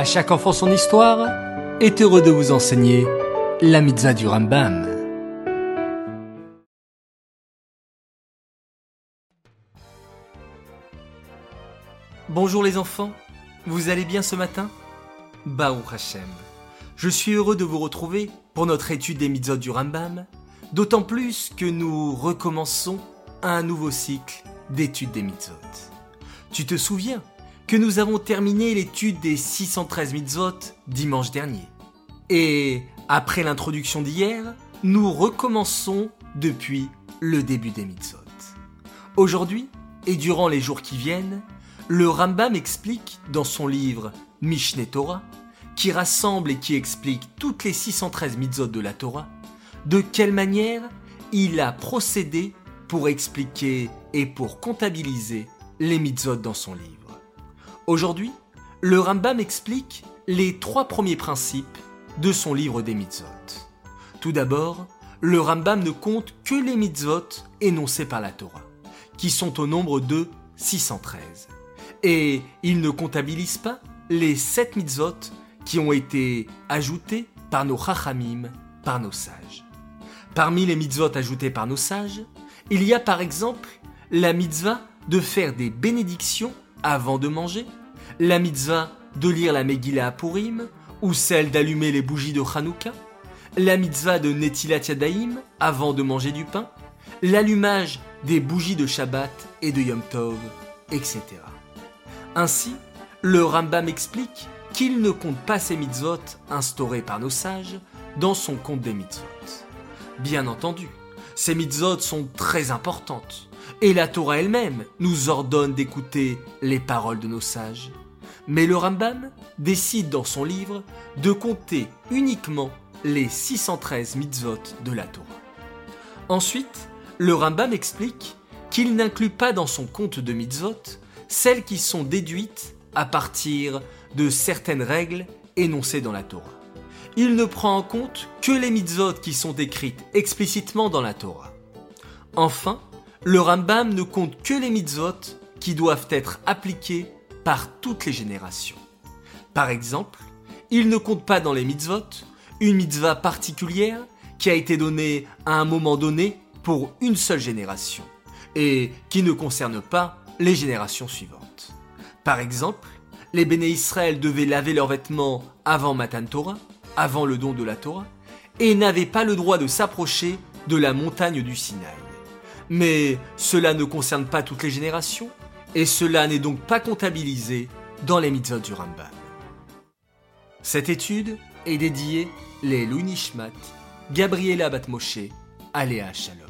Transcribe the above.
À chaque enfant son histoire est heureux de vous enseigner la mitzvah du Rambam. Bonjour les enfants, vous allez bien ce matin? Baruch Hashem. Je suis heureux de vous retrouver pour notre étude des mitzvot du Rambam, d'autant plus que nous recommençons un nouveau cycle d'études des mitzvot. Tu te souviens que nous avons terminé l'étude des 613 mitzvot dimanche dernier. Et après l'introduction d'hier, nous recommençons depuis le début des mitzvot. Aujourd'hui, et durant les jours qui viennent, le Rambam explique dans son livre Mishneh Torah, qui rassemble et qui explique toutes les 613 mitzvot de la Torah, de quelle manière il a procédé pour expliquer et pour comptabiliser les mitzvot dans son livre. Aujourd'hui, le Rambam explique les trois premiers principes de son livre des mitzvot. Tout d'abord, le Rambam ne compte que les mitzvot énoncés par la Torah, qui sont au nombre de 613 et il ne comptabilise pas les sept mitzvot qui ont été ajoutés par nos chachamim, par nos sages. Parmi les mitzvot ajoutés par nos sages, il y a par exemple la mitzvah de faire des bénédictions avant de manger, la mitzvah de lire la Megillah à Purim, ou celle d'allumer les bougies de Hanouka, la mitzvah de Netilat Yadayim avant de manger du pain, l'allumage des bougies de Shabbat et de Yom Tov, etc. Ainsi, le Rambam explique qu'il ne compte pas ces mitzvot instaurés par nos sages dans son compte des mitzvot. Bien entendu, ces mitzvot sont très importantes, et la Torah elle-même nous ordonne d'écouter les paroles de nos sages. Mais le Rambam décide dans son livre de compter uniquement les 613 mitzvot de la Torah. Ensuite, le Rambam explique qu'il n'inclut pas dans son compte de mitzvot celles qui sont déduites à partir de certaines règles énoncées dans la Torah. Il ne prend en compte que les mitzvot qui sont écrites explicitement dans la Torah. Enfin, le Rambam ne compte que les mitzvot qui doivent être appliqués par toutes les générations. Par exemple, il ne compte pas dans les mitzvot une mitzvah particulière qui a été donnée à un moment donné pour une seule génération et qui ne concerne pas les générations suivantes. Par exemple, les béné Israël devaient laver leurs vêtements avant Matan Torah, avant le don de la Torah, et n'avaient pas le droit de s'approcher de la montagne du Sinaï. Mais cela ne concerne pas toutes les générations, et cela n'est donc pas comptabilisé dans les mitzvot du Rambam. Cette étude est dédiée les Louis Gabriela Batmoshe, Aléa Shalom.